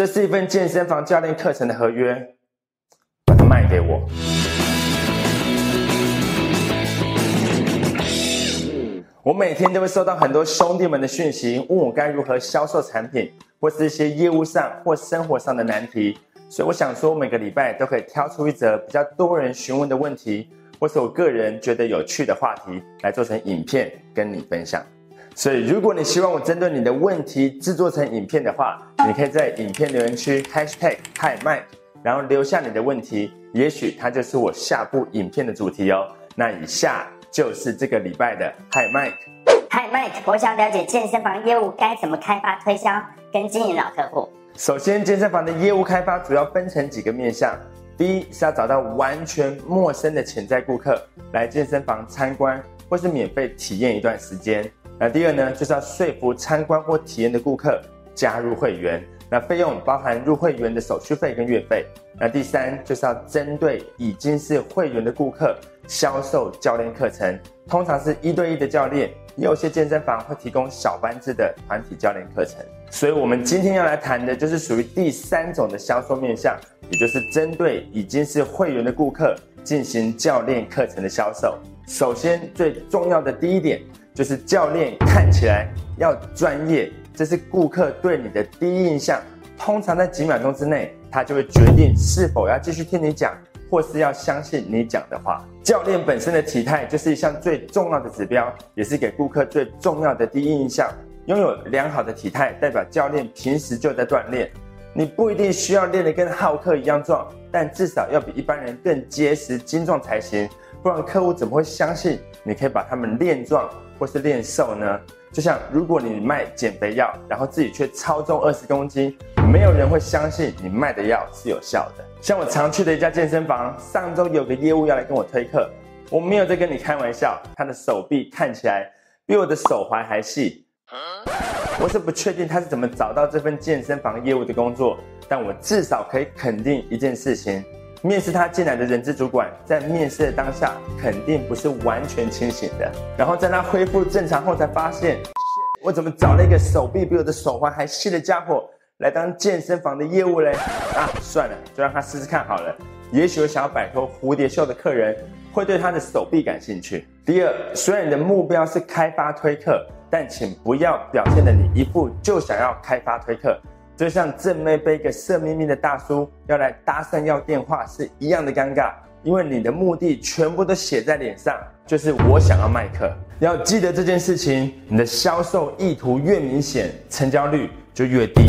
这是一份健身房教练课程的合约，把它卖给我。我每天都会收到很多兄弟们的讯息，问我该如何销售产品，或是一些业务上或生活上的难题。所以我想说，每个礼拜都可以挑出一则比较多人询问的问题，或是我个人觉得有趣的话题，来做成影片跟你分享。所以，如果你希望我针对你的问题制作成影片的话，你可以在影片留言区 #hashtag Hi Mike，然后留下你的问题，也许它就是我下部影片的主题哦。那以下就是这个礼拜的 Hi Mike。Hi Mike，我想了解健身房业务该怎么开发、推销跟经营老客户。首先，健身房的业务开发主要分成几个面向。第一是要找到完全陌生的潜在顾客来健身房参观，或是免费体验一段时间。那第二呢，就是要说服参观或体验的顾客加入会员。那费用包含入会员的手续费跟月费。那第三就是要针对已经是会员的顾客销售教练课程，通常是一对一的教练，也有些健身房会提供小班制的团体教练课程。所以，我们今天要来谈的就是属于第三种的销售面向，也就是针对已经是会员的顾客进行教练课程的销售。首先，最重要的第一点就是教练看起来要专业，这是顾客对你的第一印象。通常在几秒钟之内，他就会决定是否要继续听你讲，或是要相信你讲的话。教练本身的体态就是一项最重要的指标，也是给顾客最重要的第一印象。拥有良好的体态，代表教练平时就在锻炼。你不一定需要练得跟浩克一样壮，但至少要比一般人更结实精壮才行。不然客户怎么会相信你可以把他们练壮或是练瘦呢？就像如果你卖减肥药，然后自己却超重二十公斤，没有人会相信你卖的药是有效的。像我常去的一家健身房，上周有个业务要来跟我推课，我没有在跟你开玩笑，他的手臂看起来比我的手踝还细。我是不确定他是怎么找到这份健身房业务的工作，但我至少可以肯定一件事情：面试他进来的人资主管在面试的当下肯定不是完全清醒的。然后在他恢复正常后，才发现我怎么找了一个手臂比我的手环还细的家伙来当健身房的业务嘞？啊，算了，就让他试试看好了。也许我想要摆脱蝴蝶袖的客人会对他的手臂感兴趣。第二，虽然你的目标是开发推客。但请不要表现的你一副就想要开发推客，就像正妹被一个色眯眯的大叔要来搭讪要电话是一样的尴尬，因为你的目的全部都写在脸上，就是我想要卖课。要记得这件事情，你的销售意图越明显，成交率就越低。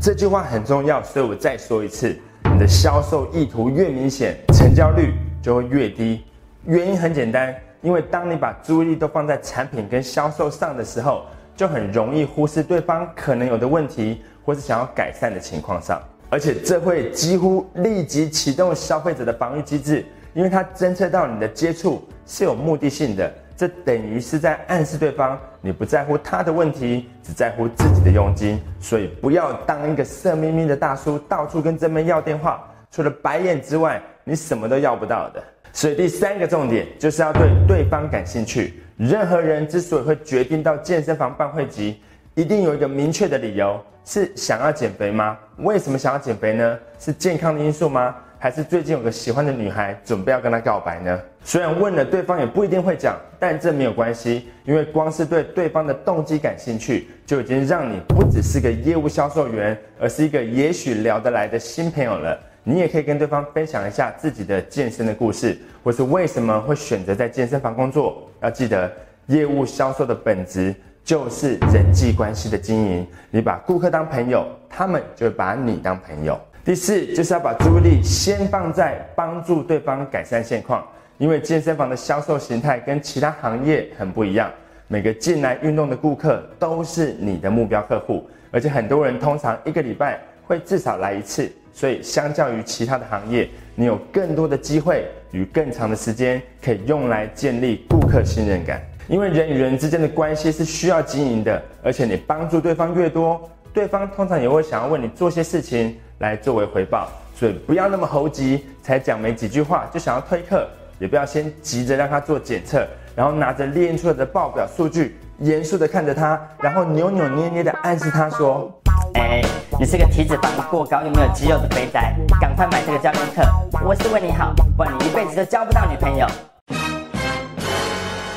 这句话很重要，所以我再说一次，你的销售意图越明显，成交率就会越低。原因很简单。因为当你把注意力都放在产品跟销售上的时候，就很容易忽视对方可能有的问题，或是想要改善的情况上，而且这会几乎立即启动消费者的防御机制，因为它侦测到你的接触是有目的性的，这等于是在暗示对方你不在乎他的问题，只在乎自己的佣金，所以不要当一个色眯眯的大叔，到处跟真妹要电话，除了白眼之外，你什么都要不到的。所以第三个重点就是要对对方感兴趣。任何人之所以会决定到健身房办会籍，一定有一个明确的理由：是想要减肥吗？为什么想要减肥呢？是健康的因素吗？还是最近有个喜欢的女孩准备要跟她告白呢？虽然问了对方也不一定会讲，但这没有关系，因为光是对对方的动机感兴趣，就已经让你不只是个业务销售员，而是一个也许聊得来的新朋友了。你也可以跟对方分享一下自己的健身的故事，或是为什么会选择在健身房工作。要记得，业务销售的本质就是人际关系的经营。你把顾客当朋友，他们就会把你当朋友。第四，就是要把注意力先放在帮助对方改善现况，因为健身房的销售形态跟其他行业很不一样。每个进来运动的顾客都是你的目标客户，而且很多人通常一个礼拜会至少来一次。所以，相较于其他的行业，你有更多的机会与更长的时间可以用来建立顾客信任感。因为人与人之间的关系是需要经营的，而且你帮助对方越多，对方通常也会想要为你做些事情来作为回报。所以，不要那么猴急，才讲没几句话就想要推客，也不要先急着让他做检测，然后拿着列出来的报表数据，严肃的看着他，然后扭扭捏捏的暗示他说：“哎。”你是个体脂肪过高又没有肌肉的肥宅，赶快买这个教练课，我是为你好，不然你一辈子都交不到女朋友。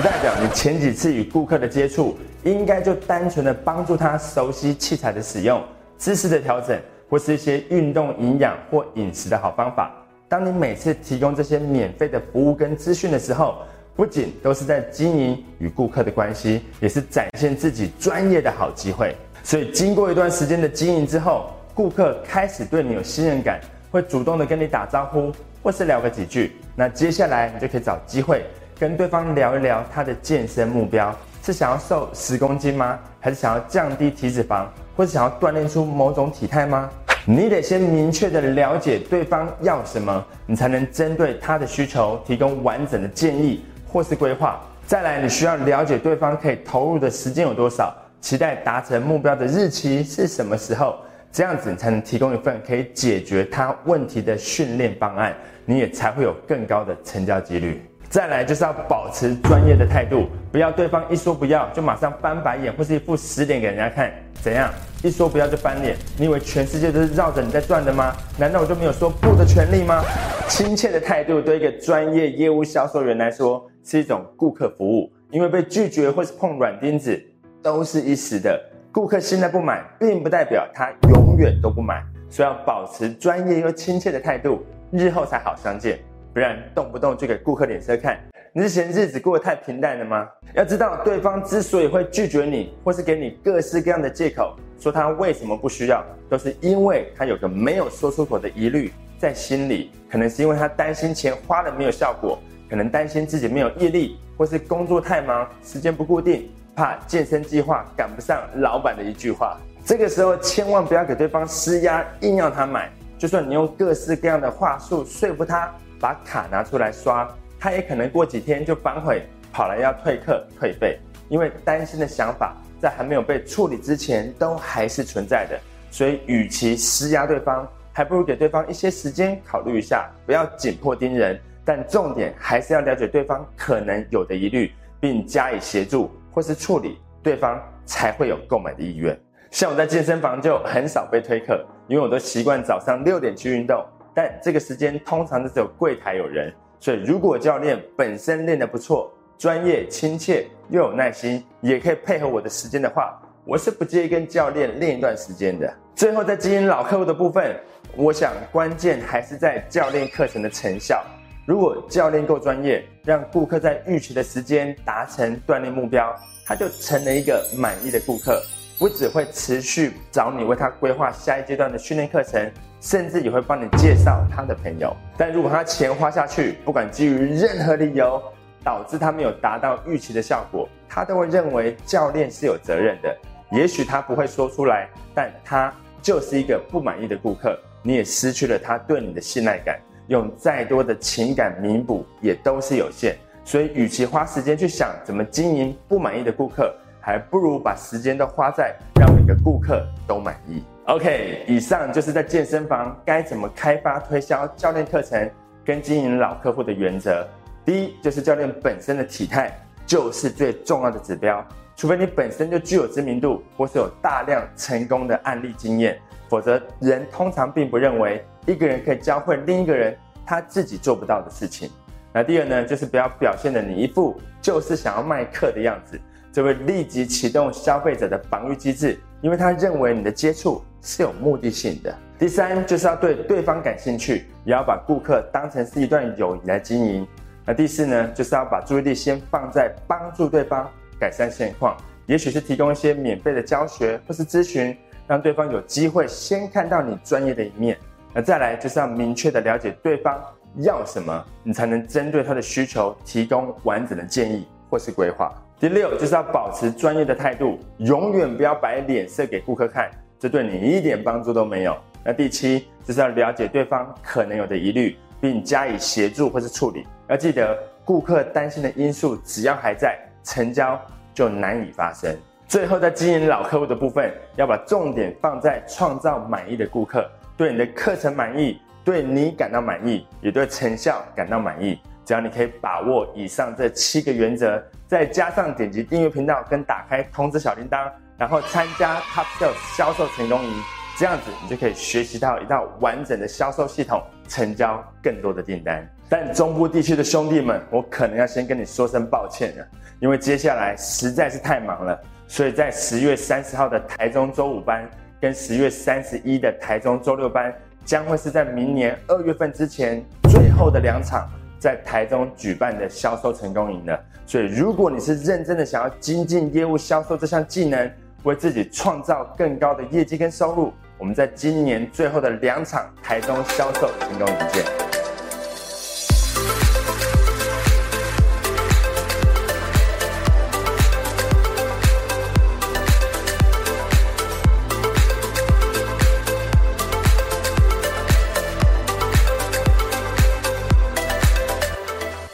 不代表你前几次与顾客的接触，应该就单纯的帮助他熟悉器材的使用、姿势的调整，或是一些运动、营养或饮食的好方法。当你每次提供这些免费的服务跟资讯的时候，不仅都是在经营与顾客的关系，也是展现自己专业的好机会。所以，经过一段时间的经营之后，顾客开始对你有信任感，会主动的跟你打招呼，或是聊个几句。那接下来你就可以找机会跟对方聊一聊他的健身目标，是想要瘦十公斤吗？还是想要降低体脂肪，或是想要锻炼出某种体态吗？你得先明确的了解对方要什么，你才能针对他的需求提供完整的建议或是规划。再来，你需要了解对方可以投入的时间有多少。期待达成目标的日期是什么时候？这样子你才能提供一份可以解决他问题的训练方案，你也才会有更高的成交几率。再来就是要保持专业的态度，不要对方一说不要就马上翻白眼或是一副死脸给人家看。怎样？一说不要就翻脸？你以为全世界都是绕着你在转的吗？难道我就没有说不的权利吗？亲切的态度对一个专业业务销售员来说是一种顾客服务，因为被拒绝或是碰软钉子。都是一时的，顾客现在不买，并不代表他永远都不买，所以要保持专业又亲切的态度，日后才好相见。不然动不动就给顾客脸色看，你是嫌日子过得太平淡了吗？要知道，对方之所以会拒绝你，或是给你各式各样的借口，说他为什么不需要，都是因为他有个没有说出口的疑虑在心里，可能是因为他担心钱花了没有效果，可能担心自己没有毅力，或是工作太忙，时间不固定。怕健身计划赶不上老板的一句话，这个时候千万不要给对方施压，硬要他买。就算你用各式各样的话术说服他把卡拿出来刷，他也可能过几天就反悔，跑来要退课退费。因为担心的想法在还没有被处理之前都还是存在的，所以与其施压对方，还不如给对方一些时间考虑一下，不要紧迫盯人。但重点还是要了解对方可能有的疑虑，并加以协助。或是处理对方才会有购买的意愿。像我在健身房就很少被推课，因为我都习惯早上六点去运动，但这个时间通常都只有柜台有人。所以如果教练本身练得不错，专业、亲切又有耐心，也可以配合我的时间的话，我是不介意跟教练练一段时间的。最后在经营老客户的部分，我想关键还是在教练课程的成效。如果教练够专业，让顾客在预期的时间达成锻炼目标，他就成了一个满意的顾客，不只会持续找你为他规划下一阶段的训练课程，甚至也会帮你介绍他的朋友。但如果他钱花下去，不管基于任何理由导致他没有达到预期的效果，他都会认为教练是有责任的。也许他不会说出来，但他就是一个不满意的顾客，你也失去了他对你的信赖感。用再多的情感弥补也都是有限，所以与其花时间去想怎么经营不满意的顾客，还不如把时间都花在每个顾客都满意。OK，以上就是在健身房该怎么开发推销教练课程跟经营老客户的原则。第一，就是教练本身的体态就是最重要的指标，除非你本身就具有知名度或是有大量成功的案例经验，否则人通常并不认为。一个人可以教会另一个人他自己做不到的事情。那第二呢，就是不要表现的你一副就是想要卖课的样子，这会立即启动消费者的防御机制，因为他认为你的接触是有目的性的。第三，就是要对对方感兴趣，也要把顾客当成是一段友谊来经营。那第四呢，就是要把注意力先放在帮助对方改善现况，也许是提供一些免费的教学或是咨询，让对方有机会先看到你专业的一面。那再来就是要明确的了解对方要什么，你才能针对他的需求提供完整的建议或是规划。第六就是要保持专业的态度，永远不要摆脸色给顾客看，这对你一点帮助都没有。那第七就是要了解对方可能有的疑虑，并加以协助或是处理。要记得，顾客担心的因素只要还在，成交就难以发生。最后在经营老客户的部分，要把重点放在创造满意的顾客。对你的课程满意，对你感到满意，也对成效感到满意。只要你可以把握以上这七个原则，再加上点击订阅频道跟打开通知小铃铛，然后参加 Top Sales 销售成功营，这样子你就可以学习到一套完整的销售系统，成交更多的订单。但中部地区的兄弟们，我可能要先跟你说声抱歉了，因为接下来实在是太忙了，所以在十月三十号的台中周五班，跟十月三十一的台中周六班，将会是在明年二月份之前最后的两场在台中举办的销售成功营呢。所以，如果你是认真的想要精进业务销售这项技能，为自己创造更高的业绩跟收入，我们在今年最后的两场台中销售成功营见。